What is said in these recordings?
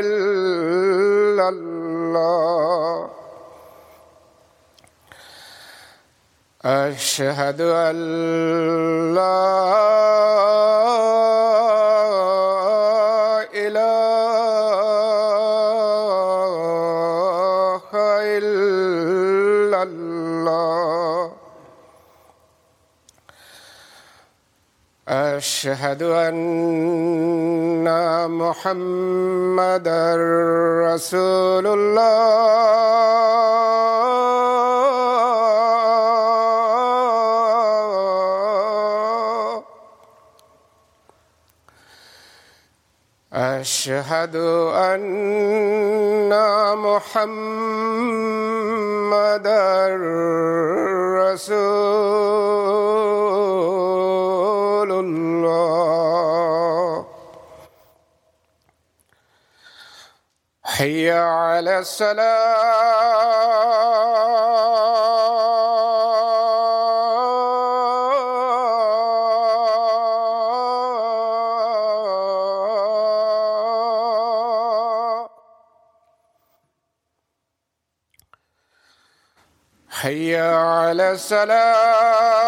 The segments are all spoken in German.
إلا الله أشهد أن لا أشهد أن محمد رسول الله. أشهد أن محمد رسول حي على الصلاة حي على الصلاة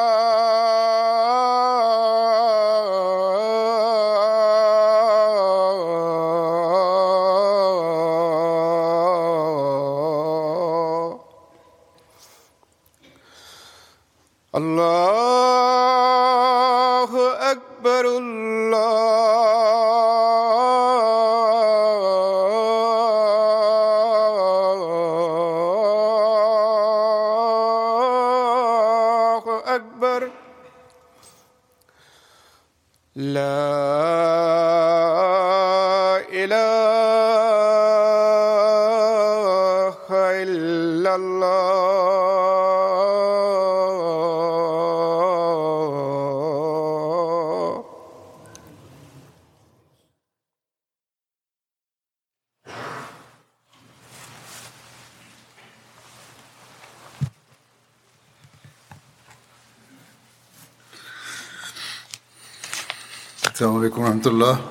الله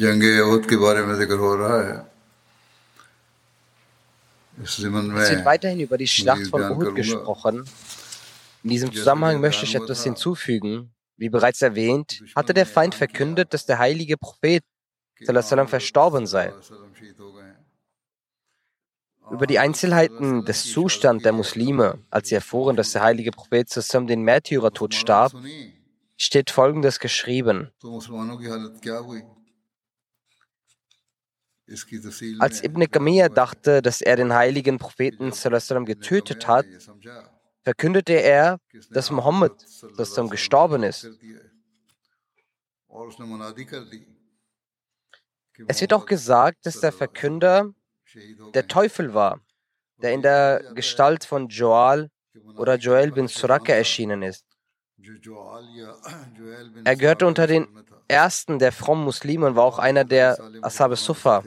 जंग अहद के बारे में जिक्र हो रहा है इस ज़िमन Es wird में weiterhin über die Schlacht von Byan Uhud karunga. gesprochen. In diesem Zusammenhang möchte ich etwas hinzufügen. Wie bereits erwähnt, hatte der Feind verkündet, dass der heilige Prophet sallam, verstorben sei. Über die Einzelheiten des Zustands der Muslime, als sie erfuhren, dass der heilige Prophet sallam, den Märtyrertod starb, steht Folgendes geschrieben. Als Ibn Kamiyah dachte, dass er den heiligen Propheten getötet hat, verkündete er, dass Mohammed gestorben ist. Es wird auch gesagt, dass der Verkünder der Teufel war, der in der Gestalt von Joal oder Joel bin Suraka erschienen ist. Er gehörte unter den ersten der frommen Muslime und war auch einer der Ashab Sufa.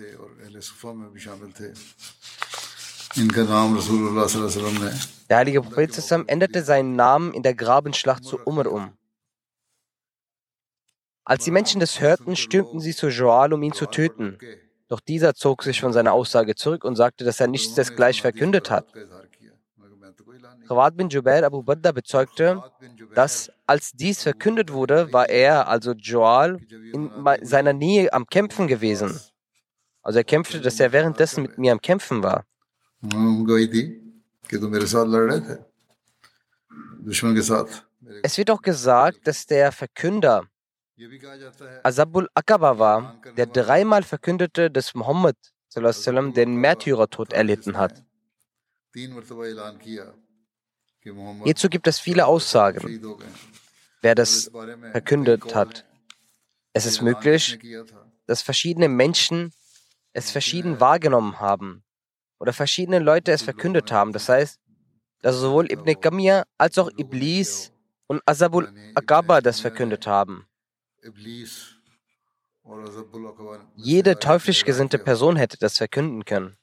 Der heilige Prophet zusammen änderte seinen Namen in der Grabenschlacht zu Umr um. Als die Menschen das hörten, stürmten sie zu Joal, um ihn zu töten. Doch dieser zog sich von seiner Aussage zurück und sagte, dass er nichts desgleich verkündet hat. Khawad bin Jubair Abu Badda bezeugte, dass als dies verkündet wurde, war er, also Joal, in seiner Nähe am Kämpfen gewesen. Also er kämpfte, dass er währenddessen mit mir am Kämpfen war. Es wird auch gesagt, dass der Verkünder Azabul Akaba war, der dreimal verkündete, dass Muhammad den Märtyrertod erlitten hat. Hierzu gibt es viele Aussagen, wer das verkündet hat. Es ist möglich, dass verschiedene Menschen es verschieden wahrgenommen haben oder verschiedene Leute es verkündet haben. Das heißt, dass sowohl Ibn Gamia als auch Iblis und Azabul Akaba das verkündet haben. Jede teuflisch gesinnte Person hätte das verkünden können.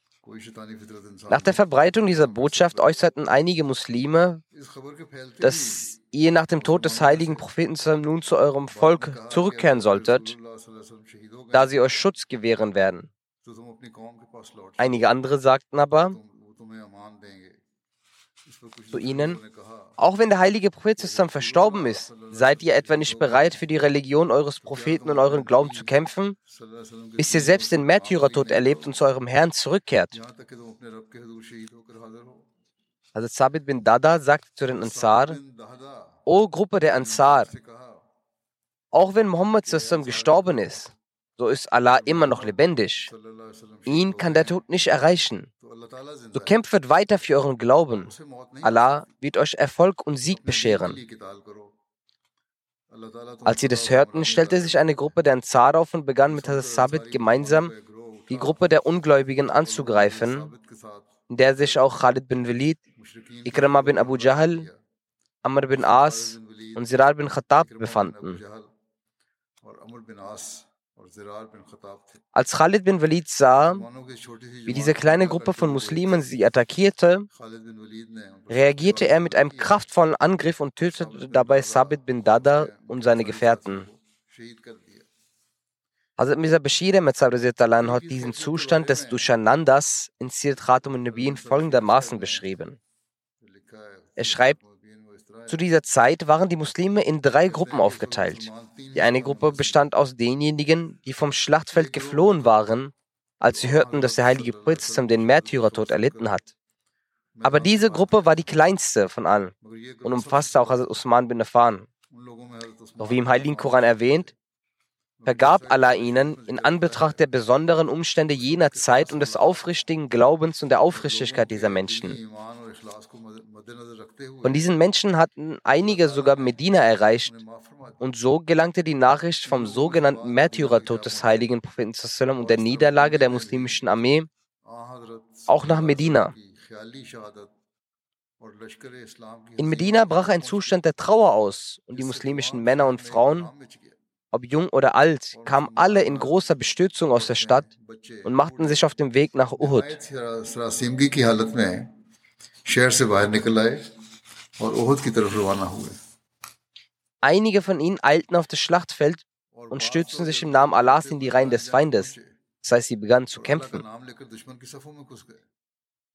Nach der Verbreitung dieser Botschaft äußerten einige Muslime, dass ihr nach dem Tod des heiligen Propheten nun zu eurem Volk zurückkehren solltet, da sie euch Schutz gewähren werden. Einige andere sagten aber zu ihnen, auch wenn der heilige Prophet zusammen verstorben ist, seid ihr etwa nicht bereit, für die Religion eures Propheten und euren Glauben zu kämpfen? Bis ihr selbst den Märtyrertod erlebt und zu eurem Herrn zurückkehrt? Also Sabit bin Dada sagte zu den Ansar, O Gruppe der Ansar, auch wenn Mohammed zusammen gestorben ist, so ist Allah immer noch lebendig. Ihn kann der Tod nicht erreichen. So kämpft weiter für euren Glauben. Allah wird euch Erfolg und Sieg bescheren. Als sie das hörten, stellte sich eine Gruppe der Ansar auf und begann mit Hazrat Sabit gemeinsam die Gruppe der Ungläubigen anzugreifen, in der sich auch Khalid bin Walid, Ikrama bin Abu Jahl, Amr bin As und Sirar bin Khattab befanden. Als Khalid bin Walid sah, wie diese kleine Gruppe von Muslimen sie attackierte, reagierte er mit einem kraftvollen Angriff und tötete dabei Sabit bin Dada und seine Gefährten. Hazrat Mirza Bashir hat diesen Zustand des Dushanandas in Sirat Khatum al-Nabiyyin folgendermaßen beschrieben. Er schreibt, zu dieser Zeit waren die Muslime in drei Gruppen aufgeteilt. Die eine Gruppe bestand aus denjenigen, die vom Schlachtfeld geflohen waren, als sie hörten, dass der heilige Prophet den Märtyrertod erlitten hat. Aber diese Gruppe war die kleinste von allen und umfasste auch Hazrat Usman bin Affan. Doch wie im Heiligen Koran erwähnt, vergab Allah ihnen in Anbetracht der besonderen Umstände jener Zeit und des aufrichtigen Glaubens und der Aufrichtigkeit dieser Menschen. Von diesen Menschen hatten einige sogar Medina erreicht und so gelangte die Nachricht vom sogenannten Märtyrertod des heiligen Propheten und der Niederlage der muslimischen Armee auch nach Medina. In Medina brach ein Zustand der Trauer aus und die muslimischen Männer und Frauen ob jung oder alt, kamen alle in großer Bestürzung aus der Stadt und machten sich auf den Weg nach Uhud. Einige von ihnen eilten auf das Schlachtfeld und stürzten sich im Namen Allahs in die Reihen des Feindes. Das heißt, sie begannen zu kämpfen.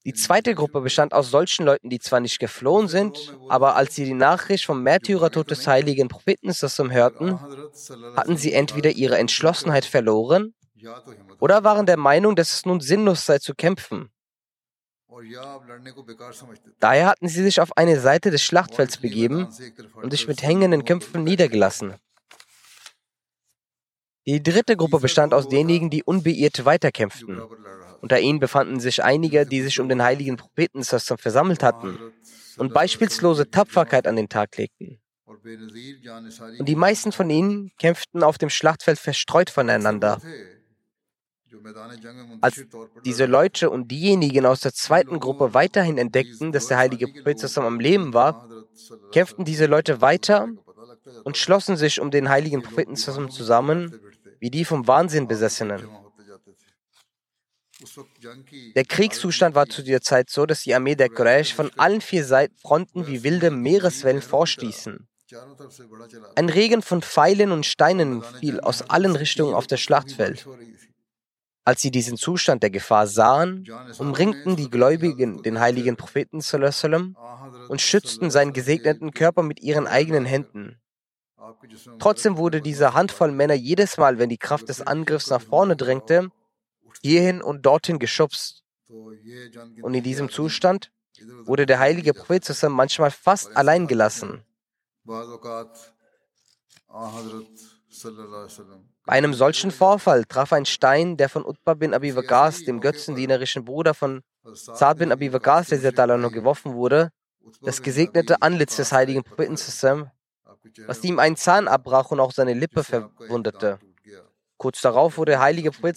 Die zweite Gruppe bestand aus solchen Leuten, die zwar nicht geflohen sind, aber als sie die Nachricht vom Märtyrertod des heiligen Propheten hörten, hatten sie entweder ihre Entschlossenheit verloren oder waren der Meinung, dass es nun sinnlos sei zu kämpfen. Daher hatten sie sich auf eine Seite des Schlachtfelds begeben und sich mit hängenden Köpfen niedergelassen. Die dritte Gruppe bestand aus denjenigen, die unbeirrt weiterkämpften. Unter ihnen befanden sich einige, die sich um den heiligen Propheten versammelt hatten und beispielslose Tapferkeit an den Tag legten. Und die meisten von ihnen kämpften auf dem Schlachtfeld verstreut voneinander. Als diese Leute und diejenigen aus der zweiten Gruppe weiterhin entdeckten, dass der heilige Prophet am Leben war, kämpften diese Leute weiter und schlossen sich um den heiligen Propheten zusammen, wie die vom Wahnsinn Besessenen. Der Kriegszustand war zu dieser Zeit so, dass die Armee der Quraysh von allen vier Seiten Fronten wie wilde Meereswellen vorstießen. Ein Regen von Pfeilen und Steinen fiel aus allen Richtungen auf das Schlachtfeld. Als sie diesen Zustand der Gefahr sahen, umringten die Gläubigen den heiligen Propheten und schützten seinen gesegneten Körper mit ihren eigenen Händen. Trotzdem wurde diese Handvoll Männer jedes Mal, wenn die Kraft des Angriffs nach vorne drängte, hierhin und dorthin geschubst. Und in diesem Zustand wurde der heilige Prophet manchmal fast allein gelassen. Bei einem solchen Vorfall traf ein Stein, der von Utbah bin Abi Waqas, dem götzendienerischen Bruder von Saad bin Abi Waqas, der geworfen wurde, das gesegnete Antlitz des heiligen Propheten, was ihm einen Zahn abbrach und auch seine Lippe verwundete. Kurz darauf wurde der heilige Prophet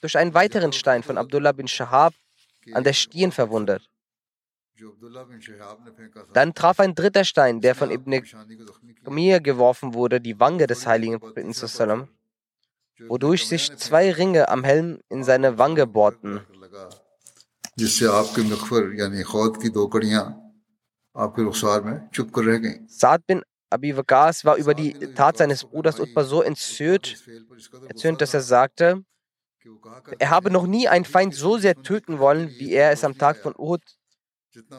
durch einen weiteren Stein von Abdullah bin Shahab an der Stirn verwundet. Dann traf ein dritter Stein, der von Ibn Qamir geworfen wurde, die Wange des heiligen Propheten, wodurch sich zwei Ringe am Helm in seine Wange bohrten. Saad bin Abi Waqas war über die Tat seines Bruders Utbah so entzürnt, erzürnt, dass er sagte, er habe noch nie einen Feind so sehr töten wollen, wie er es am Tag von Uhud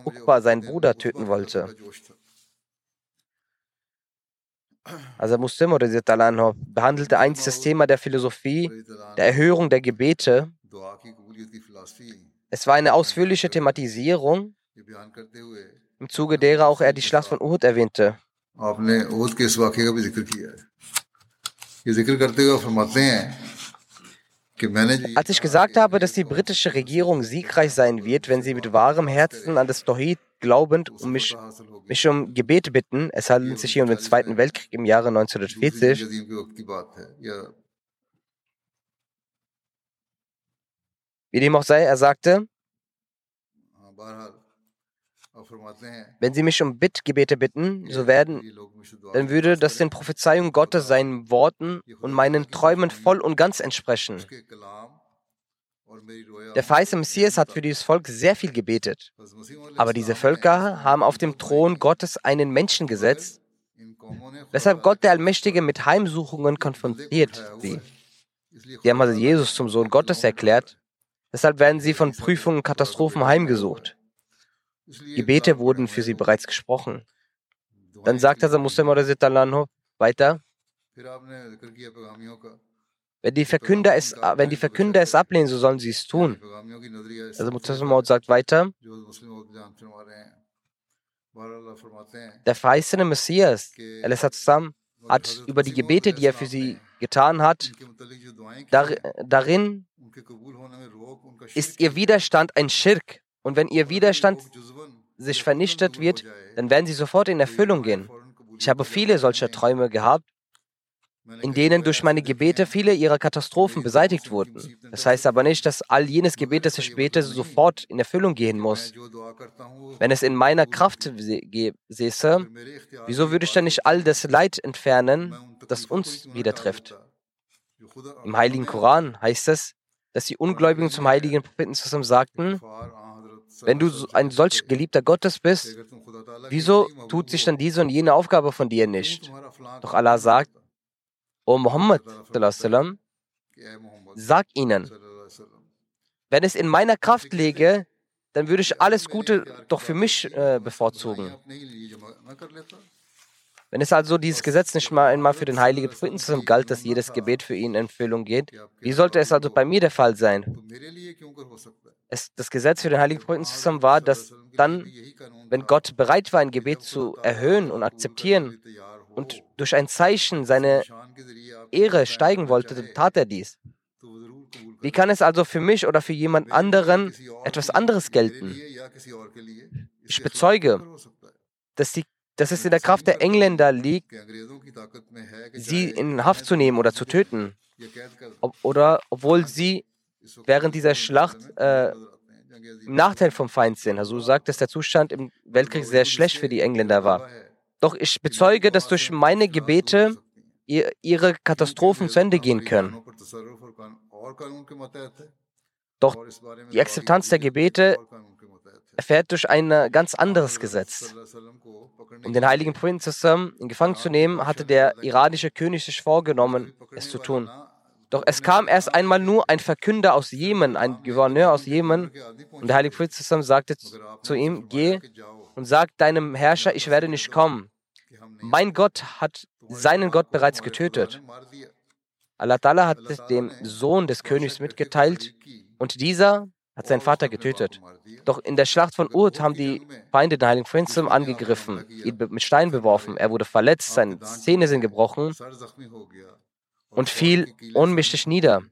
Uqba, seinen Bruder, töten wollte. Also Muslim oder behandelte einst das Thema der Philosophie, der Erhörung der Gebete. Es war eine ausführliche Thematisierung, im Zuge derer auch er die Schlacht von Uhud erwähnte. Als ich gesagt habe, dass die britische Regierung siegreich sein wird, wenn sie mit wahrem Herzen an das Tawhid glaubend und mich, mich um Gebet bitten. Es handelt sich hier um den Zweiten Weltkrieg im Jahre 1940. Wie dem auch sei, er sagte, wenn Sie mich um Bittgebete bitten, so werden, dann würde das den Prophezeiungen Gottes, seinen Worten und meinen Träumen voll und ganz entsprechen. Der verheißene Messias hat für dieses Volk sehr viel gebetet. Aber diese Völker haben auf dem Thron Gottes einen Menschen gesetzt, weshalb Gott der Allmächtige mit Heimsuchungen konfrontiert sie. Sie haben also Jesus zum Sohn Gottes erklärt, deshalb werden sie von Prüfungen und Katastrophen heimgesucht. Gebete wurden für sie bereits gesprochen. Dann sagt Hazrat Muslim weiter, wenn die, Verkünder es, wenn die Verkünder es ablehnen, so sollen sie es tun. Also Mutassim sagt weiter, der verheißene Messias hat über die Gebete, die er für sie getan hat, dar, darin ist ihr Widerstand ein Schirk. Und wenn ihr Widerstand sich vernichtet wird, dann werden sie sofort in Erfüllung gehen. Ich habe viele solcher Träume gehabt, in denen durch meine Gebete viele ihrer Katastrophen beseitigt wurden. Das heißt aber nicht, dass all jenes Gebet, das ich später sofort in Erfüllung gehen muss. Wenn es in meiner Kraft säße, wieso würde ich dann nicht all das Leid entfernen, das uns wieder trifft? Im Heiligen Koran heißt es, dass die Ungläubigen zum heiligen Propheten zusammen sagten, wenn du ein solch geliebter Gottes bist, wieso tut sich dann diese und jene Aufgabe von dir nicht? Doch Allah sagt, O Muhammad, sag ihnen, wenn es in meiner Kraft läge, dann würde ich alles Gute doch für mich äh, bevorzugen. Wenn es also dieses Gesetz nicht mal einmal für den heiligen Propheten zusammen galt, dass jedes Gebet für ihn in Erfüllung geht, wie sollte es also bei mir der Fall sein? Es, das Gesetz für den heiligen Propheten zusammen war, dass dann, wenn Gott bereit war, ein Gebet zu erhöhen und akzeptieren und durch ein Zeichen seine Ehre steigen wollte, tat er dies. Wie kann es also für mich oder für jemand anderen etwas anderes gelten? Ich bezeuge, dass, die, dass es in der Kraft der Engländer liegt, sie in Haft zu nehmen oder zu töten. Ob, oder obwohl sie während dieser Schlacht äh, im Nachteil vom Feind sind. Also du sagst, dass der Zustand im Weltkrieg sehr schlecht für die Engländer war. Doch ich bezeuge, dass durch meine Gebete ihre Katastrophen zu Ende gehen können. Doch die Akzeptanz der Gebete erfährt durch ein ganz anderes Gesetz. Um den heiligen Propheten in Gefangen zu nehmen, hatte der iranische König sich vorgenommen, es zu tun. Doch es kam erst einmal nur ein Verkünder aus Jemen, ein Gouverneur aus Jemen, und der heilige Prophet sagte zu ihm, geh und sag deinem Herrscher, ich werde nicht kommen. Mein Gott hat seinen Gott bereits getötet. Allah hat es dem Sohn des Königs mitgeteilt und dieser hat seinen Vater getötet. Doch in der Schlacht von Uhud haben die Feinde den heiligen Prinzen angegriffen, ihn mit Steinen beworfen. Er wurde verletzt, seine Zähne sind gebrochen und fiel ohnmächtig nieder.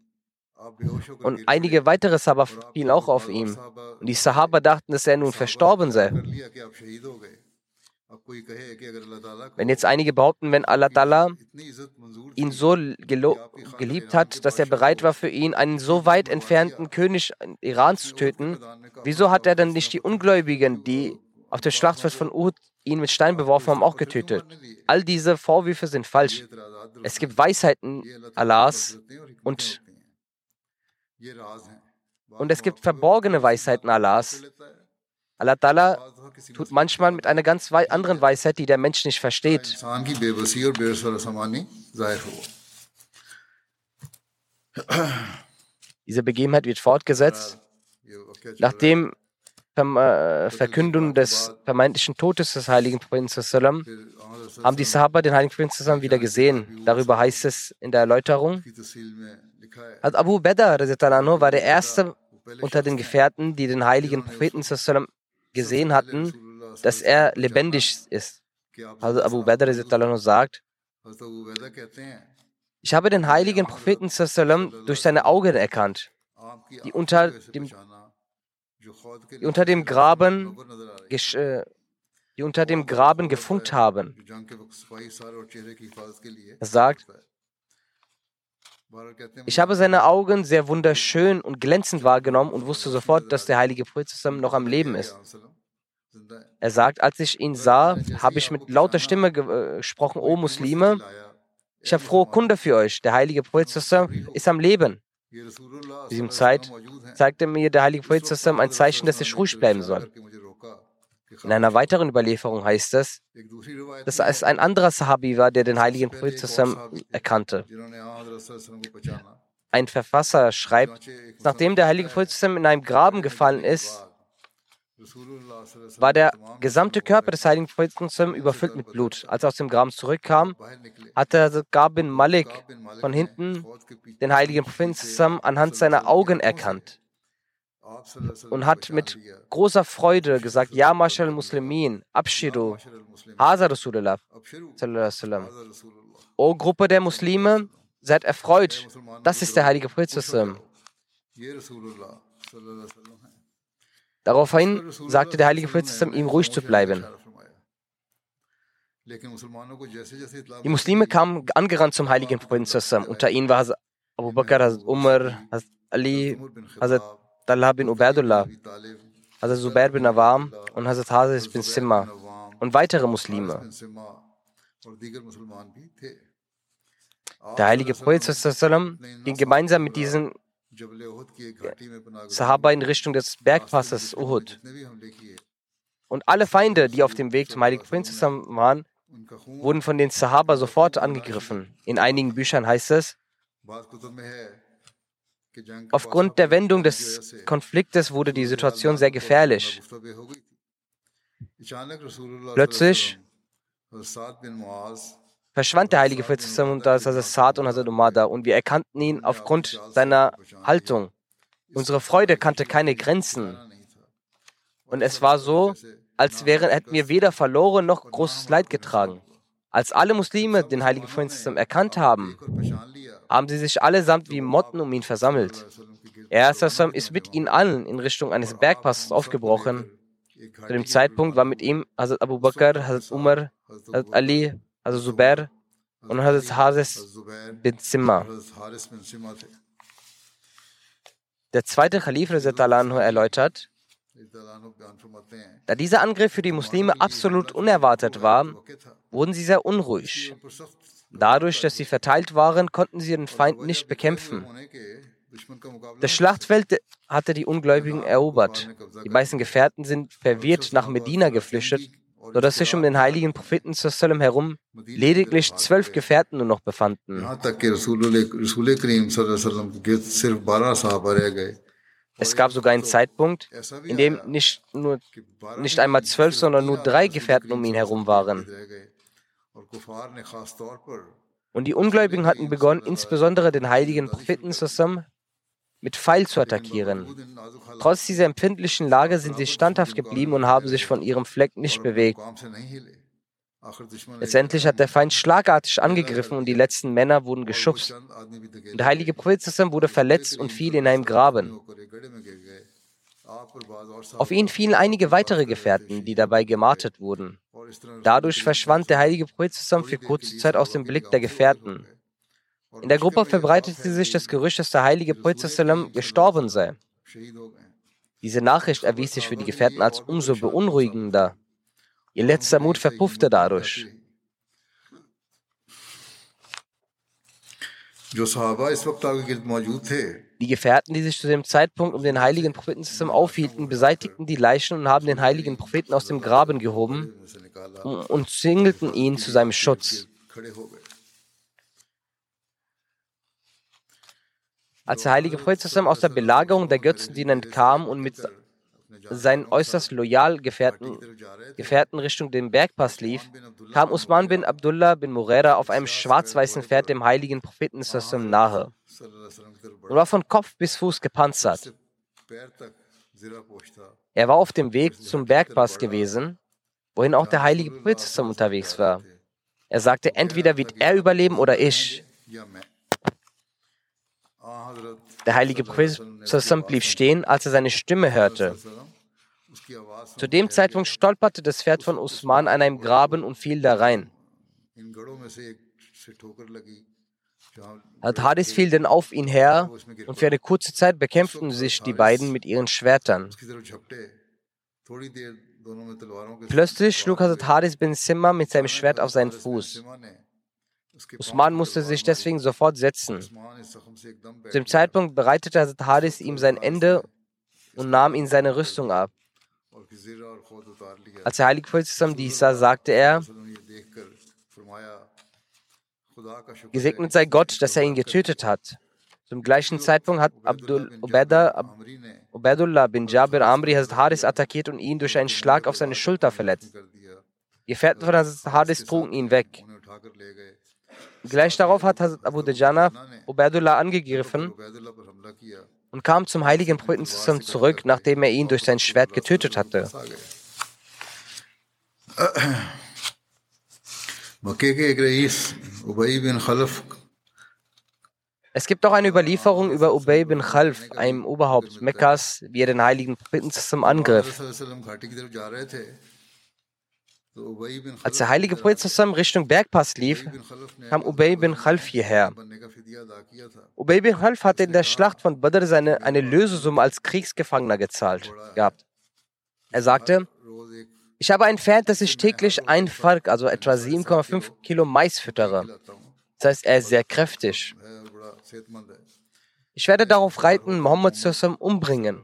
Und einige weitere Sahaba fielen auch auf ihn. Und die Sahaba dachten, dass er nun verstorben sei. Wenn jetzt einige behaupten, wenn Allah Ta'ala ihn so geliebt hat, dass er bereit war für ihn, einen so weit entfernten König Irans zu töten, wieso hat er dann nicht die Ungläubigen, die auf dem Schlachtfeld von Uhud ihn mit Steinen beworfen haben, auch getötet? All diese Vorwürfe sind falsch. Es gibt Weisheiten Allahs und, und es gibt verborgene Weisheiten Allahs. Allah Ta'ala tut manchmal mit einer ganz anderen Weisheit, die der Mensch nicht versteht. Diese Begebenheit wird fortgesetzt. Nachdem äh, Verkündung des vermeintlichen Todes des heiligen Propheten haben die Sahaba den heiligen Propheten wieder gesehen. Darüber heißt es in der Erläuterung. Also Abu Bedr war der erste unter den Gefährten, die den heiligen Propheten gesehen hatten, dass er lebendig ist. Also Abu Badr sagt, ich habe den heiligen Propheten durch seine Augen erkannt, die unter dem die unter dem Graben, äh, die unter dem Graben gefunkt haben. Er sagt, ich habe seine Augen sehr wunderschön und glänzend wahrgenommen und wusste sofort, dass der heilige Prophet noch am Leben ist. Er sagt, als ich ihn sah, habe ich mit lauter Stimme äh, gesprochen, O Muslime, ich habe frohe Kunde für euch. Der heilige Prophet ist am Leben. In diesem Zeit zeigte mir der heilige Prophet ein Zeichen, dass ich ruhig bleiben soll. In einer weiteren Überlieferung heißt es, dass es ein anderer Sahabi war, der den heiligen Prophet erkannte. Ein Verfasser schreibt, nachdem der heilige Prophet in einem Graben gefallen ist, war der gesamte Körper des heiligen Propheten überfüllt mit Blut. Als er aus dem Graben zurückkam, hatte Hazrat Gab bin Malik von hinten den heiligen Propheten anhand seiner Augen erkannt und hat mit großer Freude gesagt, Ja, Mashal Muslimin, Abshiru, Haza Rasulullah. O Gruppe der Muslime, seid erfreut. Das ist der heilige Prophet. Daraufhin sagte der heilige Prophet, ihm ruhig zu bleiben. Die Muslime kamen angerannt zum heiligen Propheten. Unter ihnen war Abu Bakr, Umar, Ali, Hazrat Talha bin Ubaidullah, Hazrat Zubair bin Awam und Hazrat Hazis bin Simma und weitere Muslime. Der heilige Prophet ging gemeinsam mit diesen Sahaba in Richtung des Bergpasses Uhud. Und alle Feinde, die auf dem Weg zum heiligen Prophet waren, wurden von den Sahaba sofort angegriffen. In einigen Büchern heißt es, aufgrund der Wendung des Konfliktes wurde die Situation sehr gefährlich. Plötzlich verschwand der heilige Prophet zusammen und Saad und Hazrat Umada und wir erkannten ihn aufgrund seiner Haltung. Unsere Freude kannte keine Grenzen. Und es war so, als wären, hätten wir weder verloren noch großes Leid getragen. Als alle Muslime den heiligen Prophet erkannt haben, haben sie sich allesamt wie Motten um ihn versammelt. Er ist mit ihnen allen in Richtung eines Bergpasses aufgebrochen. Zu dem Zeitpunkt war mit ihm Hazrat Abu Bakr, Hazrat Umar, Hazrat Ali, Hazrat Zubair und Hazrat Hazes bin Zimmer. Der zweite Khalif erläutert, da dieser Angriff für die Muslime absolut unerwartet war, wurden sie sehr unruhig. Dadurch, dass sie verteilt waren, konnten sie ihren Feind nicht bekämpfen. Das Schlachtfeld hatte die Ungläubigen erobert. Die meisten Gefährten sind verwirrt nach Medina geflüchtet, sodass sich um den heiligen Propheten Sallam herum lediglich zwölf Gefährten nur noch befanden. Es gab sogar einen Zeitpunkt, in dem nicht, nur, nicht einmal zwölf, sondern nur drei Gefährten um ihn herum waren. Und die Ungläubigen hatten begonnen, insbesondere den heiligen Propheten zusammen mit Pfeil zu attackieren. Trotz dieser empfindlichen Lage sind sie standhaft geblieben und haben sich von ihrem Fleck nicht bewegt. Letztendlich hat der Feind schlagartig angegriffen und die letzten Männer wurden geschubst. Und der heilige Prophet wurde verletzt und fiel in einem Graben. Auf ihn fielen einige weitere Gefährten, die dabei gemartet wurden. और इस तरह Dadurch verschwand der heilige Prophet zusammen für kurze Zeit aus dem Blick der Gefährten. In der Gruppe verbreitete sich das Gerücht, dass der heilige Prophet sallam gestorben sei. शहीद हो गए Diese Nachricht erwies sich für die Gefährten als umso beunruhigender. Ihr letzter Mut verpuffte dadurch. जो साहबा इस वक्त आपके गिर्द मौजूद थे die Gefährten, die sich zu dem Zeitpunkt um den heiligen Propheten zusammen aufhielten, beseitigten die Leichen und haben den heiligen Propheten aus dem Graben gehoben und zingelten ihn zu seinem Schutz. Als der heilige Prophet zusammen aus der Belagerung der Götzendiener entkam und mit seinen äußerst loyal Gefährten, Gefährten Richtung den Bergpass lief, kam Usman bin Abdullah bin Murera auf einem schwarz-weißen Pferd dem heiligen Propheten Sassam nahe und war von Kopf bis Fuß gepanzert. Er war auf dem Weg zum Bergpass gewesen, wohin auch der heilige Prophet Sassam unterwegs war. Er sagte, entweder wird er überleben oder ich. Der heilige Prophet blieb stehen, als er seine Stimme hörte. Zu dem Zeitpunkt stolperte das Pferd von Usman an einem Graben und fiel da rein. Hat Hadis fiel dann auf ihn her und für eine kurze Zeit bekämpften sich die beiden mit ihren Schwertern. Plötzlich schlug Hazrat Hadis bin Simma mit seinem Schwert auf seinen Fuß. Usman musste sich deswegen sofort setzen. Zu dem Zeitpunkt bereitete Hazrat Hadis ihm sein Ende und nahm ihm seine Rüstung ab. Als der Heilige Prophet dies sah, sagte er, Gesegnet sei Gott, dass er ihn getötet hat. Zum gleichen Zeitpunkt hat Abdul Ubeda, Ubedullah bin Jabir Amri Hazrat Haris attackiert und ihn durch einen Schlag auf seine Schulter verletzt. Gefährten von Hazrat Haris trugen ihn weg. Gleich darauf hat Hazrat Abu Dajana Ubedullah angegriffen und kam zum heiligen Propheten zurück, nachdem er ihn durch sein Schwert getötet hatte. Es gibt auch eine Überlieferung über Ubay bin Khalf, einem Oberhaupt Mekkas, wie er den heiligen Propheten zusammen angriff. Als der heilige Prophet zusammen Richtung Bergpass lief, kam Ubay bin Khalf hierher. Ubay bin Khalf hatte in der Schlacht von Badr seine, eine Lösesumme als Kriegsgefangener gezahlt gehabt. Er sagte, ich habe ein Pferd, das ich täglich ein Fark, also etwa 7,5 Kilo Mais füttere. Das heißt, er ist sehr kräftig. Ich werde darauf reiten, Mohammed zusammen umbringen.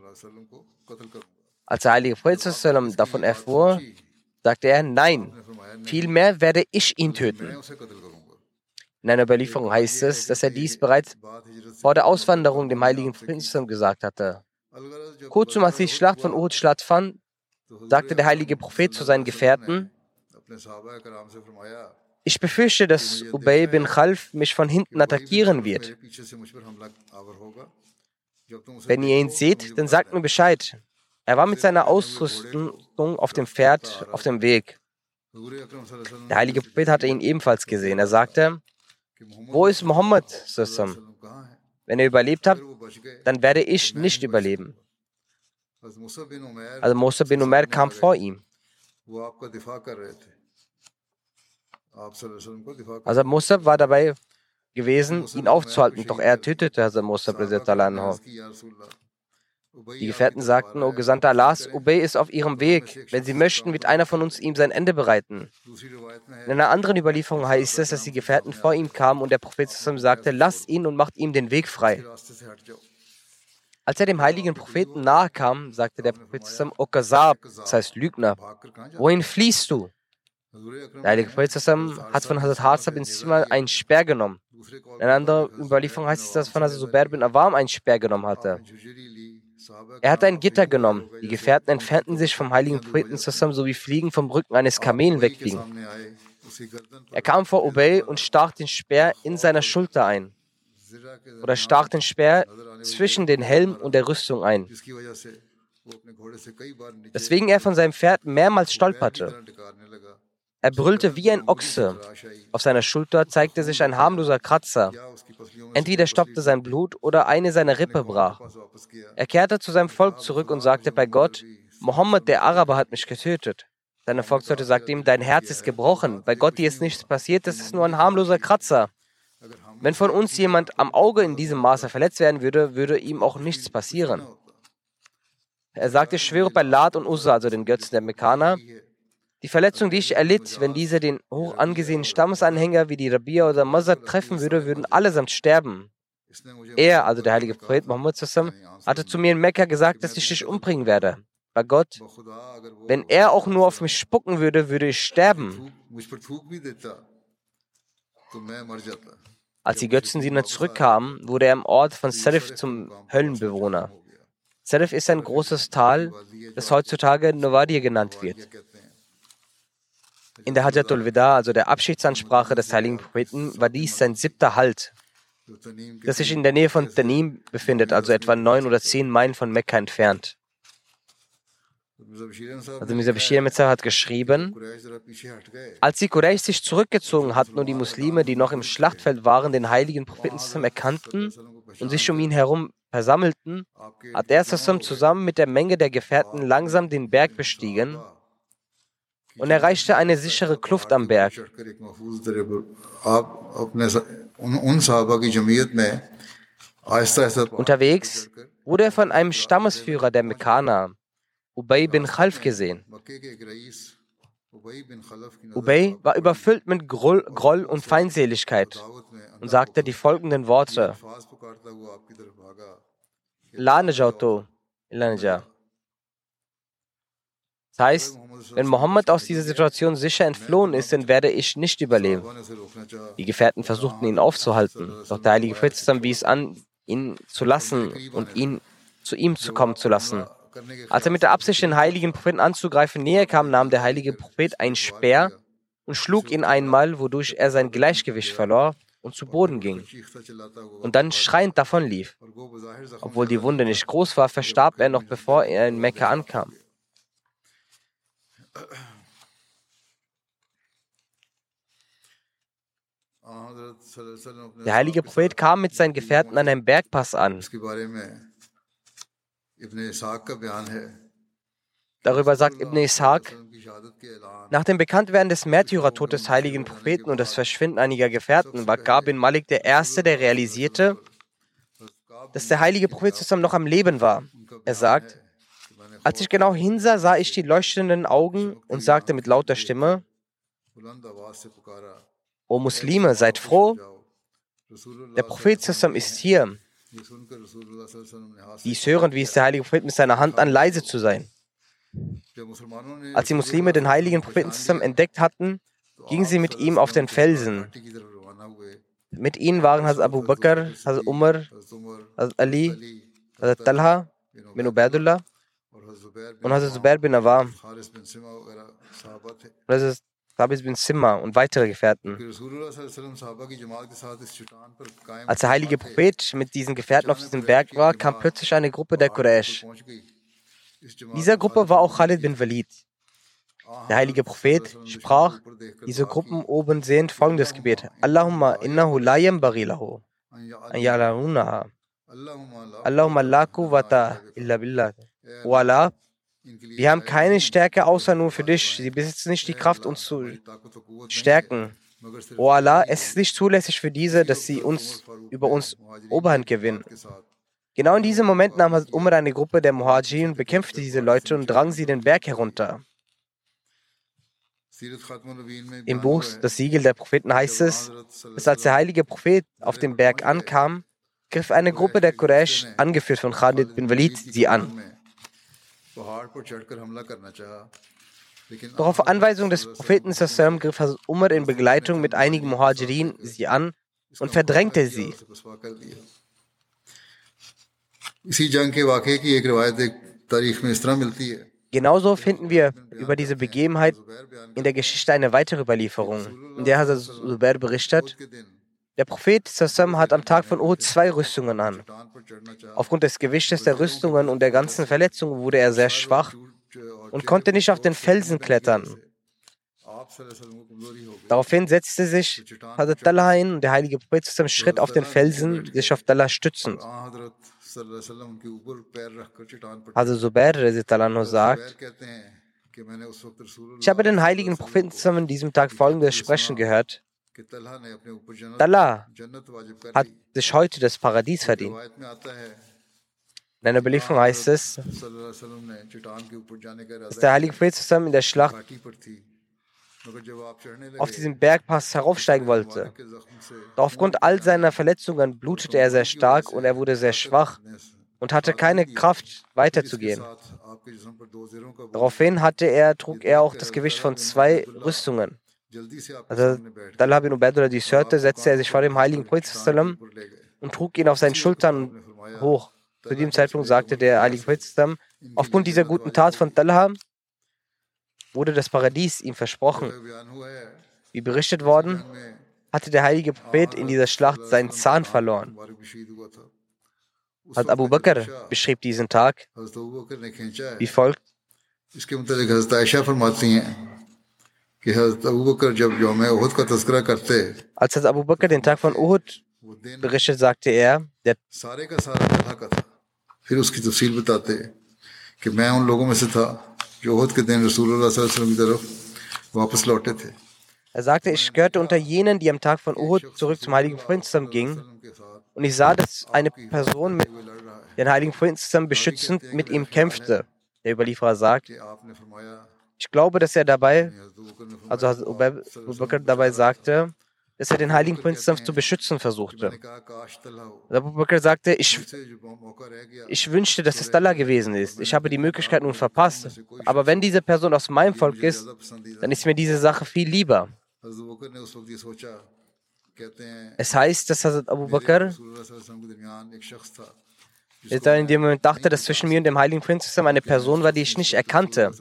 Als der heilige Prophet davon erfuhr, sagte er, nein, vielmehr werde ich ihn töten. In einer Überlieferung heißt es, dass er dies bereits vor der Auswanderung dem heiligen Propheten gesagt hatte. Kurz als die Schlacht von Uhud stattfand, sagte der heilige Prophet zu seinen Gefährten, ich befürchte, dass Ubay bin Khalf mich von hinten attackieren wird. Wenn ihr ihn seht, dann sagt mir Bescheid. Er war mit seiner Ausrüstung auf dem Pferd auf dem Weg. Der heilige Prophet hatte ihn ebenfalls gesehen. Er sagte, wo ist Muhammad? Wenn er überlebt hat, dann werde ich nicht überleben. Also Musa bin Umar kam vor ihm. Also Musa war dabei gewesen, ihn aufzuhalten, doch er tötete Hazrat Musa. Die Gefährten sagten, O Gesandter Allahs, Ubay ist auf ihrem Weg. Wenn sie möchten, wird einer von uns ihm sein Ende bereiten. In einer anderen Überlieferung heißt es, dass die Gefährten vor ihm kamen und der Prophet sagte, lasst ihn und macht ihm den Weg frei. Als er dem heiligen Propheten nahe kam, sagte der Prophet zusammen, Okazab, das heißt Lügner, wohin fließt du? Der heilige Prophet zusammen hat von Hazrat Harza bin Sima einen Speer genommen. In einer anderen Überlieferung heißt es, dass von Hazrat Zubair bin Awam einen Speer genommen hatte. Er hatte ein Gitter genommen. Die Gefährten entfernten sich vom heiligen Propheten zusammen, so wie Fliegen vom Rücken eines Kamelen wegfliegen. Er kam vor Ubay und stach den Speer in seiner Schulter ein oder stach den Speer zwischen den Helm und der Rüstung ein, weswegen er von seinem Pferd mehrmals stolperte. Er brüllte wie ein Ochse. Auf seiner Schulter zeigte sich ein harmloser Kratzer. Entweder stoppte sein Blut oder eine seiner Rippe brach. Er kehrte zu seinem Volk zurück und sagte bei Gott, Mohammed der Araber hat mich getötet. Seine Volksleute sagten ihm, dein Herz ist gebrochen. Bei Gott dir ist nichts passiert, das ist nur ein harmloser Kratzer. Wenn von uns jemand am Auge in diesem Maße verletzt werden würde, würde ihm auch nichts passieren. Er sagte, schwöre bei Lat und Uzza, also den Götzen der Mekkaner, die Verletzung, die ich erlitt, wenn diese den hoch angesehenen Stammesanhänger wie die Rabia oder Mazad treffen würde, würden allesamt sterben. Er, also der heilige Prophet Muhammad hatte zu mir in Mekka gesagt, dass ich dich umbringen werde. Bei Gott, wenn er auch nur auf mich spucken würde, würde ich sterben. Als die Götzendiener zurückkamen, wurde er im Ort von Serif zum Höllenbewohner. Serif ist ein großes Tal, das heutzutage Novadir genannt wird. In der Hajjatul Wida, also der Abschiedsansprache des heiligen Propheten, war dies sein siebter Halt, das sich in der Nähe von Tanim befindet, also etwa neun oder zehn Meilen von Mekka entfernt. Also Mirza Bashir Metzah hat geschrieben, als die Quraysh sich zurückgezogen hatten und die Muslime, die noch im Schlachtfeld waren, den heiligen Propheten zusammen erkannten, und sich um ihn herum versammelten, hat er zusammen mit der Menge der Gefährten langsam den Berg bestiegen und erreichte eine sichere Kluft am Berg. Unterwegs wurde er von einem Stammesführer der Mekkaner, Ubay bin Khalf, gesehen. Ubay war überfüllt mit Groll, und Feindseligkeit und sagte die folgenden Worte. Das heißt, wenn Mohammed aus dieser Situation sicher entflohen ist, dann werde ich nicht überleben. Die Gefährten versuchten ihn aufzuhalten, doch der heilige Prophet wies an, ihn zu lassen und ihn zu ihm zu kommen zu lassen. Als er mit der Absicht, den heiligen Propheten anzugreifen, näher kam, nahm der heilige Prophet einen Speer und schlug ihn einmal, wodurch er sein Gleichgewicht verlor und zu Boden ging und dann schreiend davonlief. Obwohl die Wunde nicht groß war, verstarb er noch bevor er in Mekka ankam. Der heilige Prophet kam mit seinen Gefährten an einem Bergpass an. Darüber sagt Ibn Ishaq, nach dem Bekanntwerden des Märtyrertodes des heiligen Propheten und das Verschwinden einiger Gefährten war Gabin Malik der Erste, der realisierte, dass der heilige Prophet zusammen noch am Leben war. Er sagt, als ich genau hinsah, sah ich die leuchtenden Augen und sagte mit lauter Stimme, O Muslime, seid froh, der Prophet zusammen ist hier. Dies hörend wies der heilige Prophet mit seiner Hand an, leise zu sein. Als die Muslime den heiligen Propheten zusammen entdeckt hatten, gingen sie mit ihm auf den Felsen. Mit ihnen waren Hazrat Abu Bakr, Hazrat Umar, Hazrat Ali, Hazrat Talha bin Ubaidullah und Hazrat Zubair bin Awam Hazrat Thabit bin Simma und weitere Gefährten. Als der heilige Prophet mit diesen Gefährten auf diesem Berg war, kam plötzlich eine Gruppe der Quraysh. Dieser Gruppe war auch Khalid bin Walid. Der heilige Prophet sprach, diese Gruppen oben sehend folgendes Gebet. Allahumma innahu la yambaghi lahu an ya'lamunaha. Allahumma la quwwata illa billah. O Allah, wir haben keine Stärke außer nur für dich. Sie besitzen nicht die Kraft, uns zu stärken. O Allah, es ist nicht zulässig für diese, dass sie uns über uns Oberhand gewinnen. Genau in diesem Moment nahm Hazrat Umar eine Gruppe der Muhajirin, bekämpfte diese Leute und drang sie den Berg herunter. Im Buch Das Siegel der Propheten heißt es, dass als der heilige Prophet auf dem Berg ankam, griff eine Gruppe der Quraysh, angeführt von Khalid bin Walid, sie an. Doch auf Anweisung des Propheten Sassam griff Umar in Begleitung mit einigen Muhajirin sie an und verdrängte sie. Genauso finden wir über diese Begebenheit in der Geschichte eine weitere Überlieferung, in der Hazrat Zubair berichtet, der Prophet Sassam hat am Tag von Uhud zwei Rüstungen an. Aufgrund des Gewichtes der Rüstungen und der ganzen Verletzungen wurde er sehr schwach und konnte nicht auf den Felsen klettern. Daraufhin setzte sich Hazrat Talha hin und der heilige Prophet zusammen schritt auf den Felsen, sich auf Talha stützend. Hazrat Zubair sagt, ich habe den heiligen Propheten an diesem Tag folgendes Sprechen gehört. Talha hat sich heute das Paradies verdient. In einer Belieferung heißt es, dass der heilige Prophet zusammen in der Schlacht auf diesem Bergpass heraufsteigen wollte. Doch aufgrund all seiner Verletzungen blutete er sehr stark und er wurde sehr schwach und hatte keine Kraft weiterzugehen. Daraufhin hatte er, trug er auch das Gewicht von zwei Rüstungen. Also Talha bin Ubaidullah dies hörte, setzte er sich vor dem heiligen Prophet und trug ihn auf seinen Schultern hoch. Zu diesem Zeitpunkt sagte der heilige Prophet, aufgrund dieser guten Tat von Talha wurde das Paradies ihm versprochen. Wie berichtet worden, hatte der heilige Prophet in dieser Schlacht seinen Zahn verloren. Hat Abu Bakr beschrieb diesen Tag wie folgt. Als Abu Bakr den Tag von Uhud berichtet, sagte er, der er sagte, ich gehörte unter jenen, die am Tag von Uhud zurück zum Heiligen Prinzen gingen. Und ich sah, dass eine Person mit den Heiligen Prinzen beschützend mit ihm kämpfte. Der Überlieferer sagt, ich glaube, dass er dabei, also, also Abu dabei sagte, dass er den heiligen Prinzen zu beschützen versuchte. Also, Abu Bakr sagte, ich, ich wünschte, dass es Dalla gewesen ist. Ich habe die Möglichkeit nun verpasst. Aber wenn diese Person aus meinem Volk ist, dann ist mir diese Sache viel lieber. Es heißt, dass Hazrat Abu Bakr in dem Moment dachte, dass zwischen mir und dem Heiligen Prinzessin eine Person war, die ich nicht erkannte.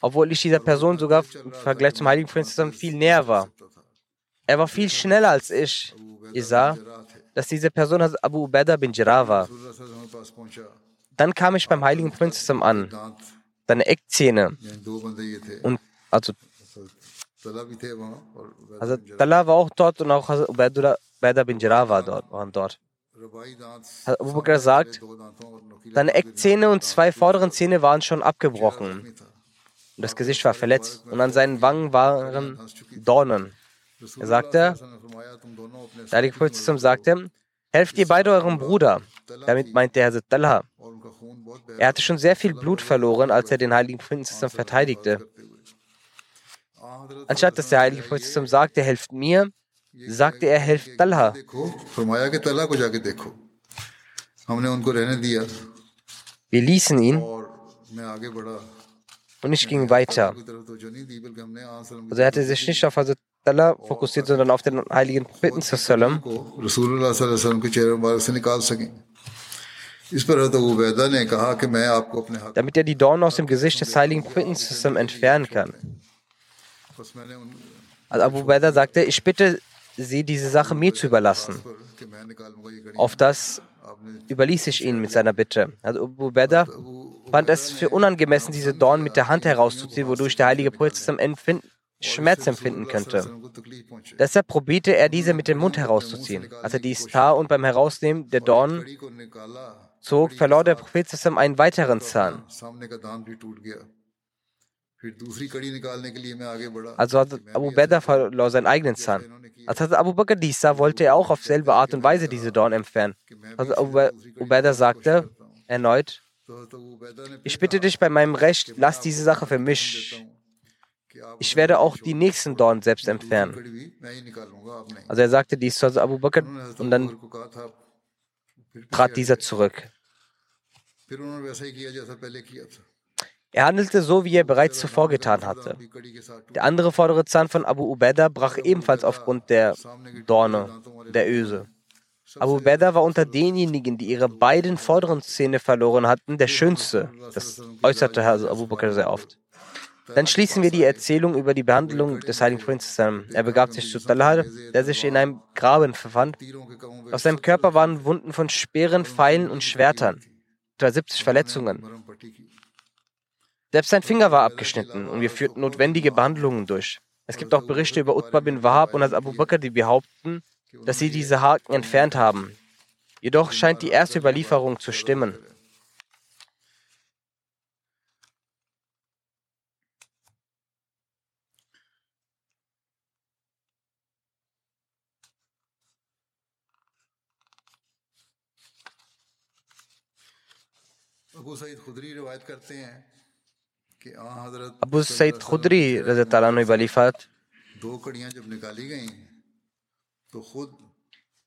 Obwohl ich dieser Person sogar im Vergleich zum heiligen Prinzessin viel näher war. Er war viel schneller als ich. Ich sah, dass diese Person Abu Ubaidah bin Jirah war. Dann kam ich beim heiligen Prinzessin an. Seine Eckzähne und also also Talha war auch dort und auch Ubaidullah bin Jirah war dort, waren dort. Abu Bakr sagt, seine Eckzähne und zwei vorderen Zähne waren schon abgebrochen. Und das Gesicht war verletzt und an seinen Wangen waren Dornen. Er sagte, der Heilige Prophet sagte, helft ihr beide eurem Bruder. Damit meinte er Talha. Er hatte schon sehr viel Blut verloren, als er den Heiligen Propheten verteidigte. Anstatt dass der Heilige Prophet sagte, helft mir, sagte er, helft Talha. Wir ließen ihn und ich ging weiter. Also er hatte sich nicht auf Hazrat Allah fokussiert, sondern auf den heiligen Propheten. Damit er die Dornen aus dem Gesicht des heiligen Propheten entfernen kann. Also Abu Beda sagte, ich bitte sie diese Sache mir zu überlassen. Auf das überließ ich ihn mit seiner Bitte. Also Abu Beda fand es für unangemessen, diese Dorn mit der Hand herauszuziehen, wodurch der heilige Prophet empfinden Schmerz empfinden könnte. Deshalb probierte er, diese mit dem Mund herauszuziehen. Als er dies tat und beim Herausnehmen der Dorn zog, verlor der Prophet einen weiteren Zahn. Also hat Abu Bakr verlor seinen eigenen Zahn. Als Hazrat Abu Bakr dies sah, wollte er auch auf selbe Art und Weise diese Dorn entfernen. Hazrat also Abu Bakr sagte erneut, ich bitte dich bei meinem Recht, lass diese Sache für mich. Ich werde auch die nächsten Dorn selbst entfernen. Also er sagte dies zu Hazrat Abu Bakr und dann trat dieser zurück. Er handelte so, wie er bereits zuvor getan hatte. Der andere vordere Zahn von Abu Ubaidah brach ebenfalls aufgrund der Dorne, der Öse. Abu Ubaidah war unter denjenigen, die ihre beiden vorderen Zähne verloren hatten, der schönste. Das äußerte Herr Abu Bakr sehr oft. Dann schließen wir die Erzählung über die Behandlung des heiligen Prinzen. Er begab sich zu Talal, der sich in einem Graben befand. Auf seinem Körper waren Wunden von Speeren, Pfeilen und Schwertern, etwa 70 Verletzungen. मरम पट्टी की Selbst sein Finger war abgeschnitten und wir führten notwendige Behandlungen durch. Es gibt auch Berichte über Utbah bin Wahab und Abu Bakr, die behaupten, dass sie diese Haken entfernt haben. Jedoch scheint die erste Überlieferung zu stimmen. Abu सईद खुदरी रिवायत करते हैं कि आ हजरत Abu Said Khudri überliefert,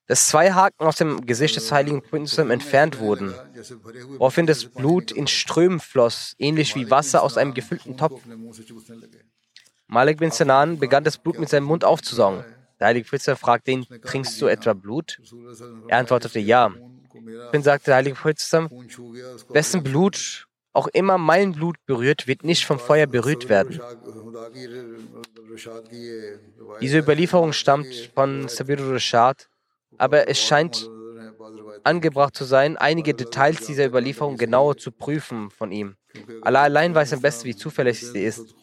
dass zwei Haken aus dem Gesicht des heiligen Prinzen entfernt wurden, woraufhin das Blut in Strömen floss, ähnlich wie Wasser aus einem gefüllten Topf. Malik bin Sinan begann das Blut mit seinem Mund aufzusaugen. Der heilige Priester fragte ihn, trinkst du etwa Blut? Er antwortete, ja. Dann sagte der heilige Priester, wessen Blut auch immer mein Blut berührt, wird nicht vom Feuer berührt werden. Diese Überlieferung stammt von Sabir Rashad, aber es scheint angebracht zu sein, einige Details dieser Überlieferung genauer zu prüfen von ihm. Allah allein weiß am besten, wie zuverlässig sie ist.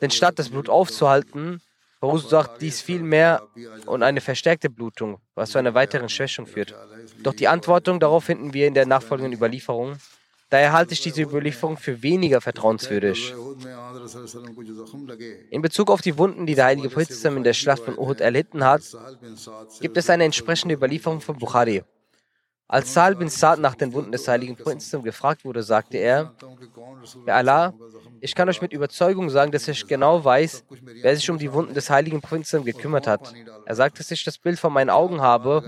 Denn statt das Blut aufzuhalten, verursacht dies viel mehr und eine verstärkte Blutung, was zu einer weiteren Schwächung führt. Doch die Antwortung darauf finden wir in der nachfolgenden Überlieferung. Daher halte ich diese Überlieferung für weniger vertrauenswürdig. In Bezug auf die Wunden, die der heilige Prophet in der Schlacht von Uhud erlitten hat, gibt es eine entsprechende Überlieferung von Bukhari. Als Sal bin Sa'd nach den Wunden des heiligen Propheten gefragt wurde, sagte er, Ja Allah, ich kann euch mit Überzeugung sagen, dass ich genau weiß, wer sich um die Wunden des heiligen Propheten gekümmert hat. Er sagt, dass ich das Bild vor meinen Augen habe,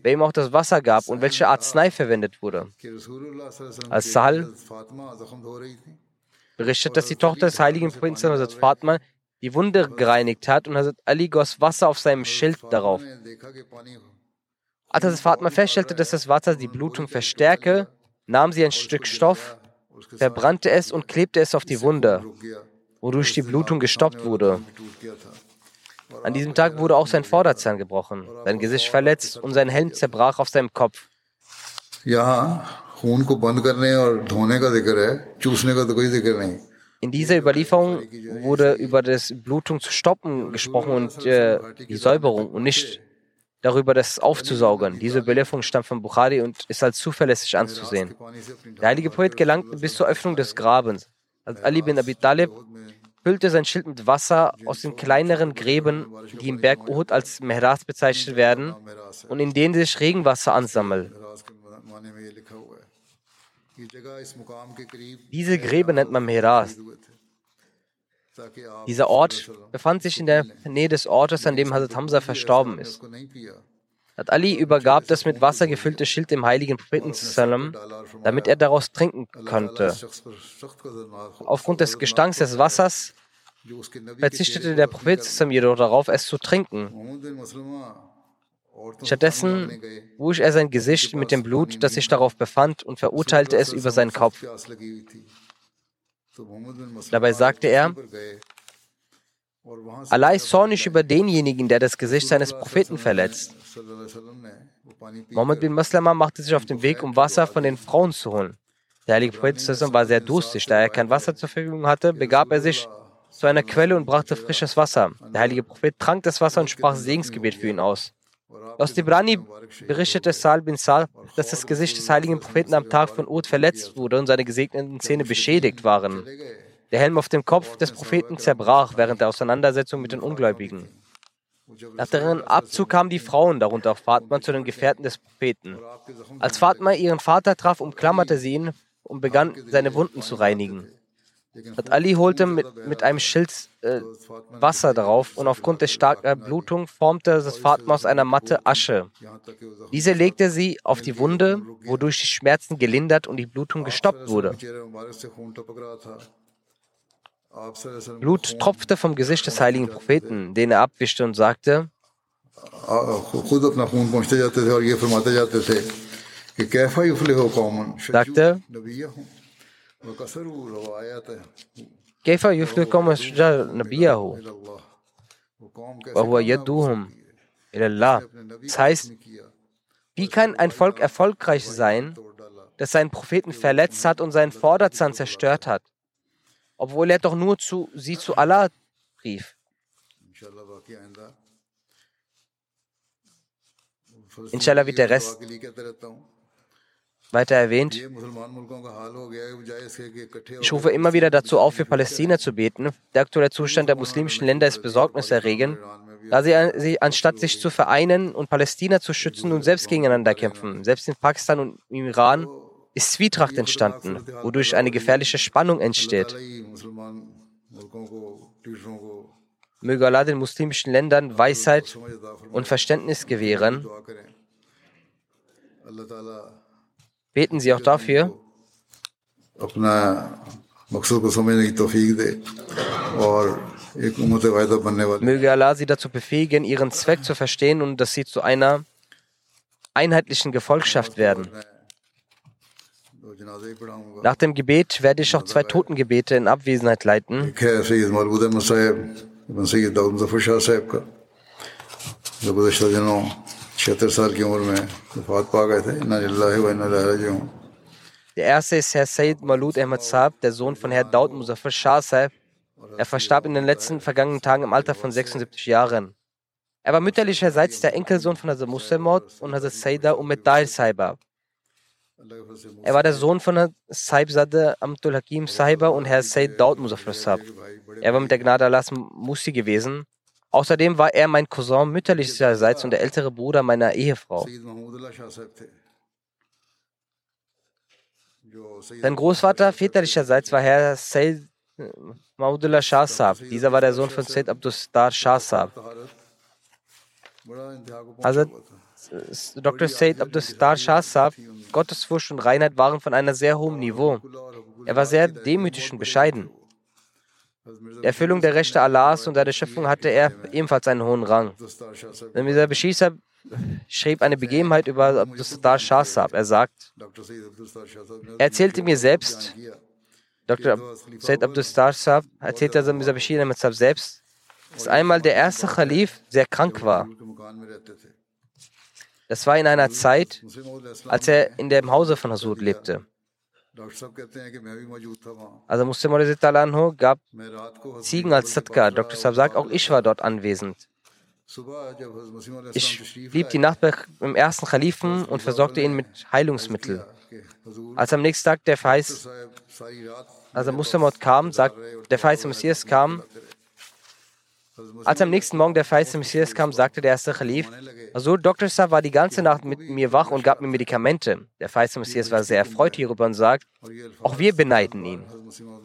wer ihm auch das Wasser gab und welche Arznei verwendet wurde. Als Sal berichtet, dass die Tochter des heiligen Propheten, Hazrat Fatma, die Wunde gereinigt hat und Hazrat Ali goss Wasser auf seinem Schild darauf. Als das Fatma feststellte, dass das Wasser die Blutung verstärke, nahm sie ein Stück Stoff, verbrannte es und klebte es auf die Wunde, wodurch die Blutung gestoppt wurde. An diesem Tag wurde auch sein Vorderzahn gebrochen, sein Gesicht verletzt und sein Helm zerbrach auf seinem Kopf. In dieser Überlieferung wurde über das Blutung zu stoppen gesprochen und äh, die Säuberung und nicht darüber, das aufzusaugen. Diese Überlieferung stammt von Bukhari und ist als zuverlässig anzusehen. Der heilige Poet gelangte bis zur Öffnung des Grabens. Als Ali bin Abi Talib füllte sein Schild mit Wasser aus den kleineren Gräben, die im Berg Uhud als Mehras bezeichnet werden und in denen sich Regenwasser ansammelt. Diese Gräber nennt man Mehras. Dieser Ort befand sich in der Nähe des Ortes, an dem Hazrat Hamza verstorben ist. Hat Ali übergab das mit Wasser gefüllte Schild dem heiligen Propheten, damit er daraus trinken konnte. Aufgrund des Gestanks des Wassers verzichtete der Prophet jedoch darauf, es zu trinken. Stattdessen wusch er sein Gesicht mit dem Blut, das sich darauf befand, und verurteilte es über seinen Kopf. Dabei sagte er, Allah ist zornig über denjenigen, der das Gesicht seines Propheten verletzt. Mohammed bin Maslama machte sich auf den Weg, um Wasser von den Frauen zu holen. Der heilige Prophet war sehr durstig. Da er kein Wasser zur Verfügung hatte, begab er sich zu einer Quelle und brachte frisches Wasser. Der heilige Prophet trank das Wasser und sprach Segensgebet für ihn aus. Aus Dibrani berichtete Sal bin Sal, dass das Gesicht des heiligen Propheten am Tag von Ud verletzt wurde und seine gesegneten Zähne beschädigt waren. Der Helm auf dem Kopf des Propheten zerbrach während der Auseinandersetzung mit den Ungläubigen. Nach deren Abzug kamen die Frauen, darunter auch Fatma, zu den Gefährten des Propheten. Als Fatma ihren Vater traf, umklammerte sie ihn und begann, seine Wunden zu reinigen. Hat Ali holte mit, mit einem Schild äh, Wasser darauf und aufgrund der starken Blutung formte das Fatma aus einer Matte Asche. Diese legte sie auf die Wunde, wodurch die Schmerzen gelindert und die Blutung gestoppt wurde. Blut tropfte vom Gesicht des heiligen Propheten, den er abwischte und sagte, sagte, كيف يفلح قوم الشجار نبيه وهو يدعوهم إلى الله Das heißt, wie kann ein Volk erfolgreich sein, das seinen Propheten verletzt hat und seinen Vorderzahn zerstört hat, obwohl er doch nur zu, sie zu Allah rief? Inshallah wird der Rest weiter erwähnt. Ich rufe immer wieder dazu auf, für Palästina zu beten. Der aktuelle Zustand der muslimischen Länder ist besorgniserregend, da sie, sie anstatt sich zu vereinen und Palästina zu schützen und selbst gegeneinander kämpfen. Selbst in Pakistan und im Iran ist Zwietracht entstanden, wodurch eine gefährliche Spannung entsteht. Möge Allah den muslimischen Ländern Weisheit und Verständnis gewähren. Beten Sie auch dafür. Möge Allah Sie dazu befähigen, Ihren Zweck zu verstehen und dass Sie zu einer einheitlichen Gefolgschaft werden. Nach dem Gebet werde ich auch zwei Totengebete in Abwesenheit leiten. Der erste ist Herr Said Malud Ahmad Saab, der Sohn von Herr Daud Muzaffar Shah Saab, Er verstarb in den letzten vergangenen Tagen im Alter von 76 Jahren. Er war mütterlicherseits der Enkelsohn von Hazrat Muslimot und Hazrat Saida Umeddai Saiba. Er war der Sohn von Saibzade Amtul Hakim Sahiba und Herr Said Daud Muzaffar Sahib. Er war mit der Gnade Allahs Musi gewesen. Außerdem war er mein Cousin mütterlicherseits und der ältere Bruder meiner Ehefrau. Sein Großvater väterlicherseits war Herr Said Maudullah Shah Sahib. Dieser war der Sohn von Said Abdustar Shah Sahib. Also Dr. Said Abdustar Shah Sahib, Gottesfurcht und Reinheit waren von einem sehr hohen Niveau. Er war sehr demütig und bescheiden. Der Erfüllung der Rechte Allahs und der Schöpfung hatte er ebenfalls einen hohen Rang. Mirza Bashir schrieb eine Begebenheit über Abdustar Shah Sahib. Er sagt, er erzählte mir selbst, Dr. Said Abdustar Sahib erzählte also Mirza Bashir selbst, dass einmal der erste Khalif sehr krank war. Das war in einer Zeit, als er in dem Hause von Hasud lebte. Also Muslim Anhu gab Ziegen als Sadka. Dr. Sahib sagt, auch ich war dort anwesend. Ich blieb die Nacht beim ersten Khalifen und versorgte ihn mit Heilungsmitteln. Als am nächsten Tag der Feis, also Muslimot kam, sagt, der Feis Messias kam, als am nächsten Morgen der Feist Messias kam, sagte der erste Khalif, also Dr. Saab war die ganze Nacht mit mir wach und gab mir Medikamente. Der Feist Messias war sehr erfreut hierüber und sagt, auch wir beneiden ihn.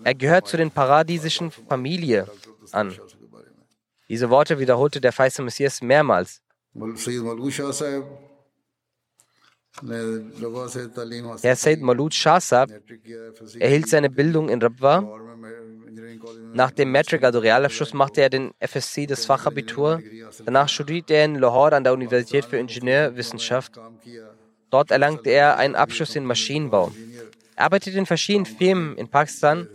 Er gehört zu den paradiesischen Familie an. Diese Worte wiederholte der Feist Messias mehrmals. Herr Said Malud Shah Saab erhielt seine Bildung in Rabwa nach dem Matric, also machte er den FSC, das Fachabitur. Danach studierte er in Lahore an der Universität für Ingenieurwissenschaft. Dort erlangte er einen Abschluss in Maschinenbau. Er arbeitete in verschiedenen Firmen in Pakistan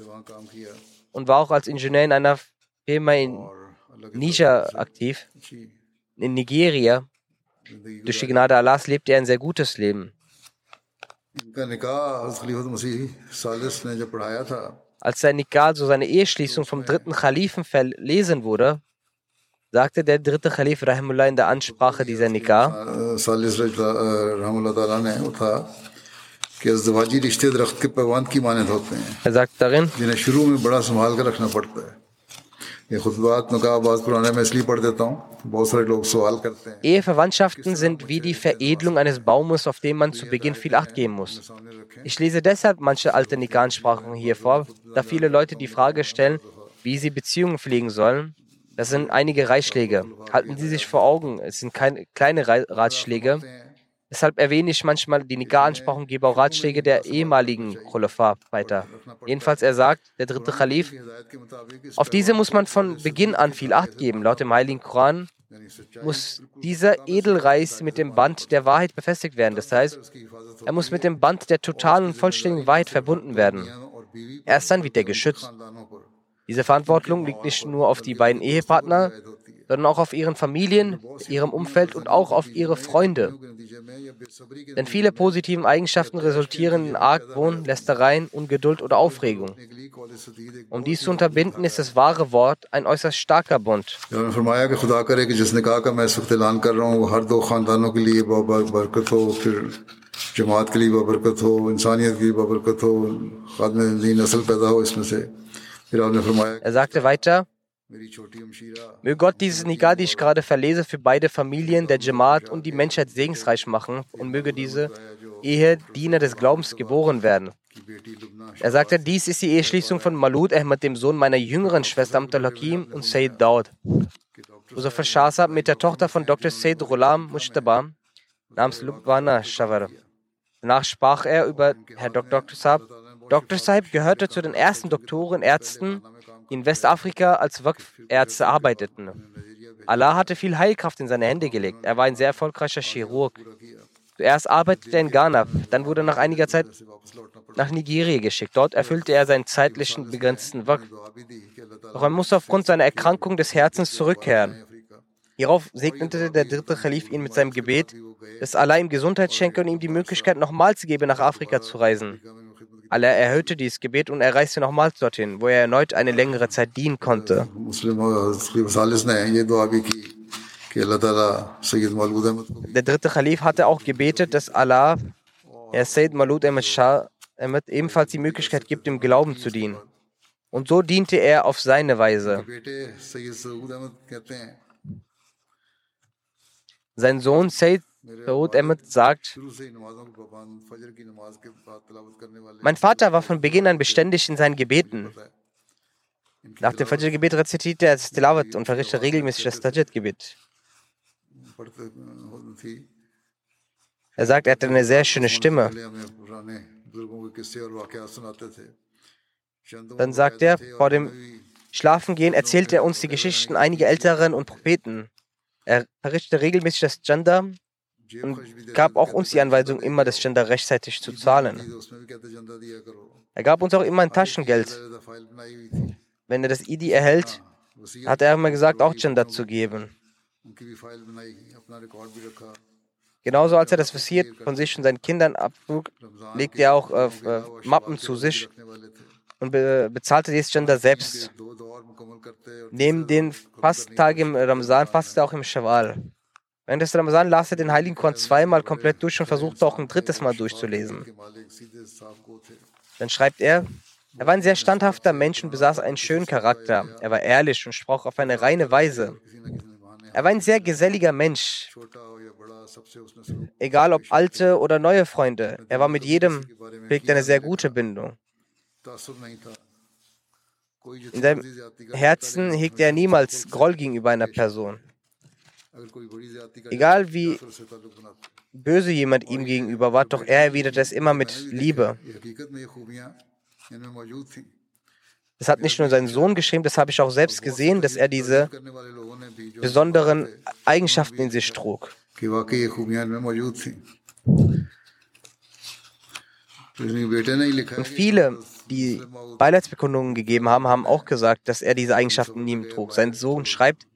und war auch als Ingenieur in einer Firma in Niger aktiv. In Nigeria. Durch die Gnade Allahs lebte er ein sehr gutes Leben. Als sein Nikah, also seine Eheschließung vom dritten Khalifen verlesen wurde, sagte der dritte Khalif Rahimullah in der Ansprache dieser Nikah, er sagt darin, Eheverwandtschaften sind wie die Veredelung eines Baumes, auf dem man zu Beginn viel Acht geben muss. Ich lese deshalb manche alte Nikan-Sprachen hier vor, da viele Leute die Frage stellen, wie sie Beziehungen pflegen sollen. Das sind einige Ratschläge. Halten Sie sich vor Augen, es sind keine kleine Ratschläge. Deshalb erwähne ich manchmal die Nikah-Ansprache und gebe auch Ratschläge der ehemaligen Khulafa weiter. Jedenfalls, er sagt, der dritte Khalif, auf diese muss man von Beginn an viel Acht geben. Laut dem Heiligen Koran muss dieser Edelreis mit dem Band der Wahrheit befestigt werden. Das heißt, er muss mit dem Band der totalen und vollständigen Wahrheit verbunden werden. Erst dann wird er geschützt. Diese Verantwortung liegt nicht nur auf die beiden Ehepartner, sondern auch auf ihren Familien, ihrem Umfeld und auch auf ihre Freunde. Denn viele positiven Eigenschaften resultieren in Argwohn, Lästereien, Ungeduld oder Aufregung. Um dies zu unterbinden, ist das wahre Wort ein äußerst starker Bund. Er sagte weiter, Möge Gott dieses Nikah, die ich gerade verlese, für beide Familien, der Jamaat und die Menschheit segensreich machen und möge diese Ehe Diener des Glaubens geboren werden. Er sagte, dies ist die Eheschließung von Malud Ahmad, dem Sohn meiner jüngeren Schwester Amtal Hakim und Sayyid Daud. Muzaffar Shah mit der Tochter von Dr. Sayyid Ghulam Mushtaba namens Lubwana Shawar. Danach sprach er über Herr Dr. Saab. Dr. Saib gehörte zu den ersten Doktoren, Ärzten, in Westafrika als Waqf-Ärzte arbeiteten. Allah hatte viel Heilkraft in seine Hände gelegt. Er war ein sehr erfolgreicher Chirurg. Zuerst arbeitete er in Ghana, dann wurde er nach einiger Zeit nach Nigeria geschickt. Dort erfüllte er seinen zeitlichen begrenzten Waqf. Doch er musste aufgrund seiner Erkrankung des Herzens zurückkehren. Hierauf segnete der dritte Khalif ihn mit seinem Gebet, dass Allah ihm Gesundheit schenke und ihm die Möglichkeit nochmals gebe, nach Afrika zu reisen. Allah erhöhte dieses Gebet und er reiste nochmals dorthin, wo er erneut eine längere Zeit dienen konnte. Der dritte Kalif hatte auch gebetet, dass Allah Herr Said Malud Ahmed Shah Ahmed ebenfalls die Möglichkeit gibt, im Glauben zu dienen. Und so diente er auf seine Weise. Sein Sohn Said Saud Ahmed sagt, mein Vater war von Beginn an beständig in seinen Gebeten. Nach dem Fajr-Gebet rezitiert er das Tilawat und verrichtet regelmäßig das Tajid-Gebet. Er sagt, er hatte eine sehr schöne Stimme. Dann sagt er, vor dem Schlafengehen erzählt er uns die Geschichten einiger Älteren und Propheten. Er verrichtete regelmäßig das Janda und gab auch uns die Anweisung, immer das Gender rechtzeitig zu zahlen. Er gab uns auch immer ein Taschengeld. Wenn er das ID erhält, hat er immer gesagt, auch Gender zu geben. Genauso als er das Visier von sich und seinen Kindern abflug, legte er auch äh, äh, Mappen zu sich und be äh, bezahlte dieses Gender selbst. Neben den Fasttagen im Ramsan fastete er auch im Shawwal. Während des Ramazan las er den Heiligen Koran zweimal komplett durch und versuchte auch ein drittes Mal durchzulesen. Dann schreibt er, er war ein sehr standhafter Mensch und besaß einen schönen Charakter. Er war ehrlich und sprach auf eine reine Weise. Er war ein sehr geselliger Mensch, egal ob alte oder neue Freunde. Er war mit jedem, pflegte eine sehr gute Bindung. In seinem Herzen hegte er niemals Groll gegenüber einer Person. Egal wie böse jemand ihm gegenüber war, doch er erwiderte es immer mit Liebe. Das hat nicht nur sein Sohn geschrieben, das habe ich auch selbst gesehen, dass er diese besonderen Eigenschaften in sich trug. Und viele, die Beileidsbekundungen gegeben haben, haben auch gesagt, dass er diese Eigenschaften in ihm trug. Sein Sohn schreibt,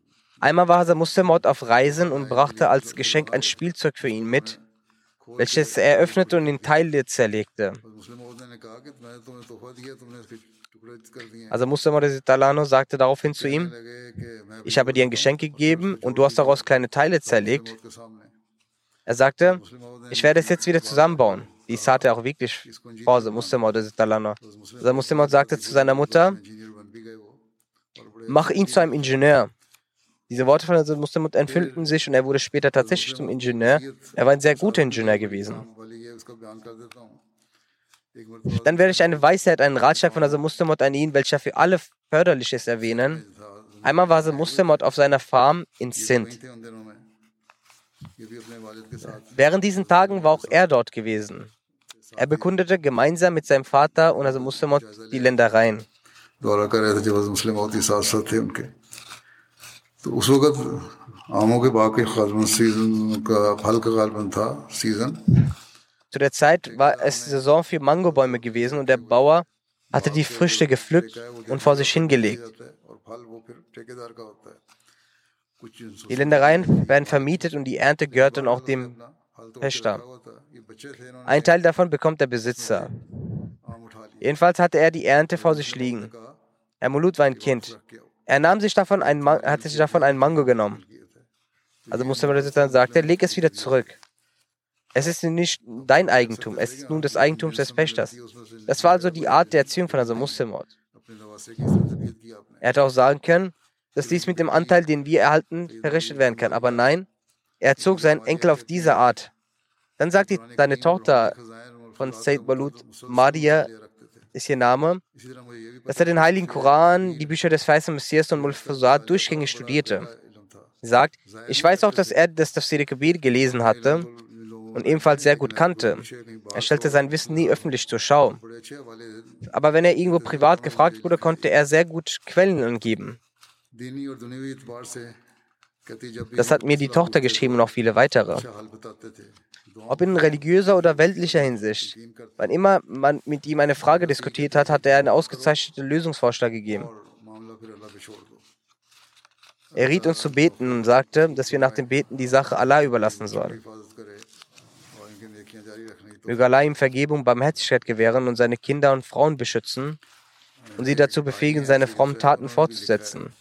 Einmal war Hazrat Mustamot auf Reisen und brachte als Geschenk ein Spielzeug für ihn mit, welches er öffnete und in Teile zerlegte. Also Mustamot sagte daraufhin zu ihm, ich habe dir ein Geschenk gegeben und du hast daraus kleine Teile zerlegt. Er sagte, ich werde es jetzt wieder zusammenbauen. Dies tat er auch wirklich vor Mustamot Talano. Also Mustamot sagte zu seiner Mutter, mach ihn zu einem Ingenieur. Diese Worte von Hazrat Muslim entfüllten sich und er wurde später tatsächlich zum Ingenieur. Er war ein sehr guter Ingenieur gewesen. Dann werde ich eine Weisheit, einen Ratschlag von Hazrat Muslim an ihn, welcher für alle förderlich ist, erwähnen. Einmal war Hazrat Muslim auf seiner Farm in Sindh. Während diesen Tagen war auch er dort gewesen. Er bekundete gemeinsam mit seinem Vater und Hazrat Muslim die Ländereien. उस वक्त आमों के बाग के गालबन सीजन का फल का गालबन था season Zu der Zeit war es Saison für Mangobäume gewesen und der Bauer hatte die Früchte gepflückt und vor sich hingelegt. जाता है और फल वो फिर ठेकेदार का होता है कुछ Die Ländereien werden vermietet und die Ernte gehört dann auch dem फल तो Pächter. रखा हुआ था ये बच्चे थे इन्होंने Ein Teil davon bekommt der Besitzer. आम उठा लिया Jedenfalls hatte er die Ernte vor sich liegen. Herr Mulut war ein Kind. Er nahm sich davon einen, hat sich davon einen Mango genommen. Also Mustafa sagte, leg es wieder zurück. Es ist nicht dein Eigentum, es ist nun das Eigentum des Pächters. Das war also die Art der Erziehung von also Hazrat Muslimot. Er hätte auch sagen können, dass dies mit dem Anteil, den wir erhalten, verrichtet werden kann. Aber nein, er zog seinen Enkel auf diese Art. Dann sagte seine Tochter von Said Balut, Maria, ist ihr Name, dass er den Heiligen Koran, die Bücher des Weißen Messias und Mulfasad durchgängig studierte. Er sagt, ich weiß auch, dass er das Tafsir Kabir gelesen hatte und ebenfalls sehr gut kannte. Er stellte sein Wissen nie öffentlich zur Schau. Aber wenn er irgendwo privat gefragt wurde, konnte er sehr gut Quellen angeben. Das hat mir die Tochter geschrieben und auch viele weitere. Ob in religiöser oder weltlicher Hinsicht. Wann immer man mit ihm eine Frage diskutiert hat, hat er einen ausgezeichneten Lösungsvorschlag gegeben. Er riet uns zu beten und sagte, dass wir nach dem Beten die Sache Allah überlassen sollen. Möge Allah ihm Vergebung, Barmherzigkeit gewähren und seine Kinder und Frauen beschützen und sie dazu befähigen, seine frommen Taten fortzusetzen.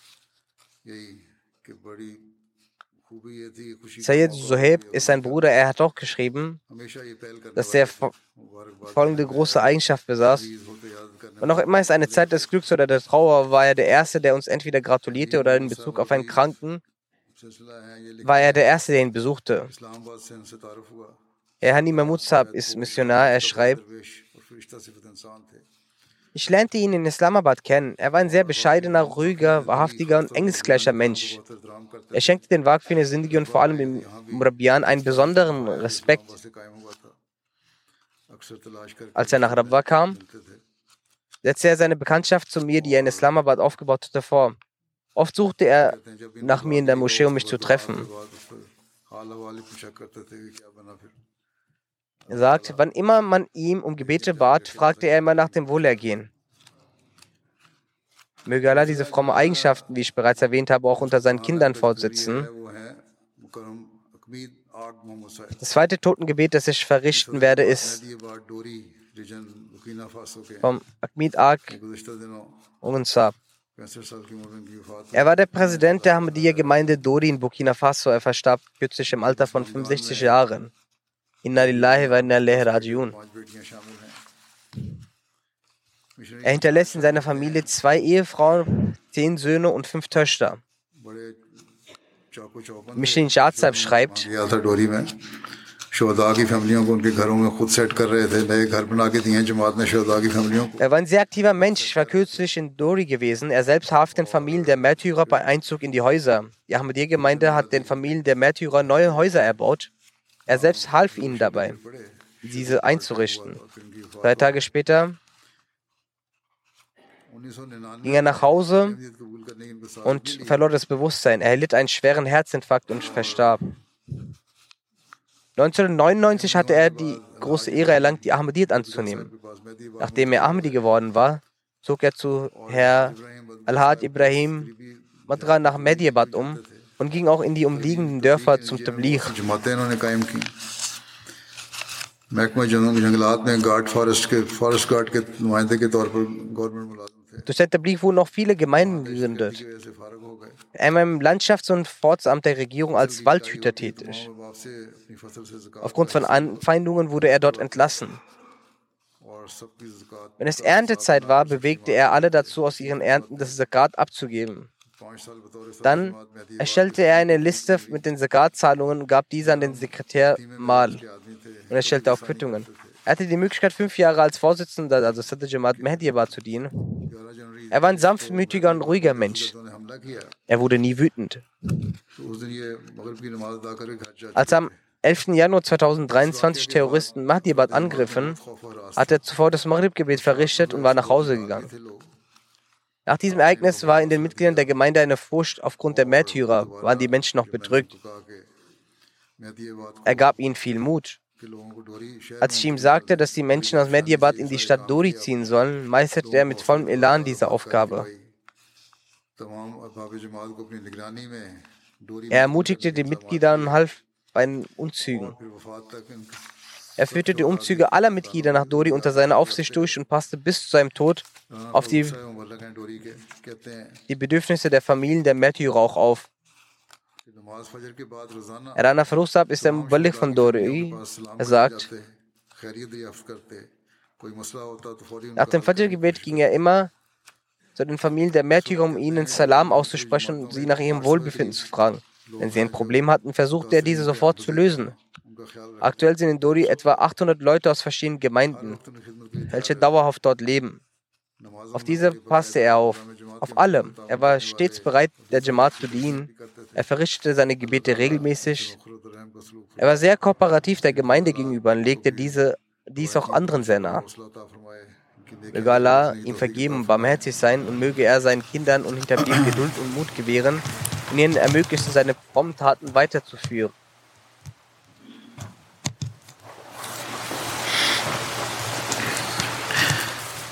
Sayyid Suhaib ist sein Bruder, er hat auch geschrieben, dass er folgende große Eigenschaft besaß. Und auch immer ist eine Zeit des Glücks oder der Trauer, war er der Erste, der uns entweder gratulierte oder in Bezug auf einen Kranken, war er der Erste, der ihn besuchte. Er Hanima Mutzab ist Missionar, er schreibt, ich lernte ihn in Islamabad kennen. Er war ein sehr bescheidener, ruhiger, wahrhaftiger und engelsgleicher Mensch. Er schenkte den Waqfin Sindhi und vor allem dem Murabian einen besonderen Respekt. Als er nach Rabwa kam, setzte er seine Bekanntschaft zu mir, die er in Islamabad aufgebaut hatte, vor. Oft suchte er nach mir in der Moschee, um mich zu treffen sagt, wann immer man ihm um Gebete bat, fragte er immer nach dem Wohlergehen. Möge Allah diese frommen Eigenschaften, wie ich bereits erwähnt habe, auch unter seinen Kindern fortsetzen. Das zweite Totengebet, das ich verrichten werde, ist vom Ahmed Ark Unsab. Er war der Präsident der Ahmadiyya-Gemeinde Dori in Burkina Faso. Er verstarb kürzlich im Alter von 65 Jahren. Inna lillahi wa inna ilaihi rajiun. Er hinterlässt in seiner Familie zwei Ehefrauen, zehn Söhne und fünf Töchter. Mishin Shahzab schreibt, er war ein sehr aktiver Mensch. Ich war kürzlich in Dori gewesen. Er selbst half den Familien der Märtyrer bei Einzug in die Häuser. Die Ahmadiyya-Gemeinde hat den Familien der Märtyrer neue Häuser erbaut. Er selbst half ihnen dabei, diese einzurichten. Drei Tage später ging er nach Hause und verlor das Bewusstsein. Er erlitt einen schweren Herzinfarkt und verstarb. 1999 hatte er die große Ehre erlangt, die Ahmadiyyat anzunehmen. Nachdem er Ahmadi geworden war, zog er zu Herr Al-Had Ibrahim Madra nach Mediabad um, und ging auch in die umliegenden Dörfer zum Tabligh. Durch den Tabligh wurden auch viele Gemeinden gegründet. Er war im Landschafts- und Forstamt der Regierung als Waldhüter tätig. Aufgrund von Anfeindungen wurde er dort entlassen. Wenn es Erntezeit war, bewegte er alle dazu, aus ihren Ernten das Zakat abzugeben. Dann erstellte er eine Liste mit den Zakat-Zahlungen und gab diese an den Sekretär Mal und erstellte auch Quittungen. Er hatte die Möglichkeit, fünf Jahre als Vorsitzender, also Sattajamat Mahdiabad, zu dienen. Er war ein sanftmütiger und ruhiger Mensch. Er wurde nie wütend. Als am 11. Januar 2023 Terroristen Mahdiabad angriffen, hat er zuvor das Maghrib-Gebet verrichtet und war nach Hause gegangen. Nach diesem Ereignis war in den Mitgliedern der Gemeinde eine Furcht aufgrund der Märtyrer, waren die Menschen noch bedrückt. Er gab ihnen viel Mut. Als ich ihm sagte, dass die Menschen aus Medjabad in die Stadt Dori ziehen sollen, meisterte er mit vollem Elan diese Aufgabe. Er ermutigte die Mitglieder und half bei den Unzügen. Er führte die Umzüge aller Mitglieder nach Dori unter seiner Aufsicht durch und passte bis zu seinem Tod auf die, die Bedürfnisse der Familien der Märtyrer auch auf. Rana Farusab ist der Mubalik von Dori. Er sagt, nach dem Fajr-Gebet ging er immer zu den Familien der Märtyrer, um ihnen Salam auszusprechen und sie nach ihrem Wohlbefinden zu fragen. Wenn sie ein Problem hatten, versuchte er diese sofort zu lösen. Aktuell sind in Dori etwa 800 Leute aus verschiedenen Gemeinden, welche dauerhaft dort leben. Auf diese passte er auf, auf alle. Er war stets bereit, der Jamaat zu dienen. Er verrichtete seine Gebete regelmäßig. Er war sehr kooperativ der Gemeinde gegenüber und legte diese, dies auch anderen sehr nah. Möge Allah ihm vergeben und barmherzig sein und möge er seinen Kindern und Hinterbliebenen Geduld und Mut gewähren und ihnen ermöglichen, seine frommen Taten weiterzuführen.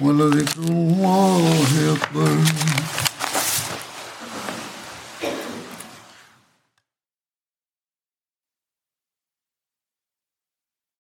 ولذكر الله أكبر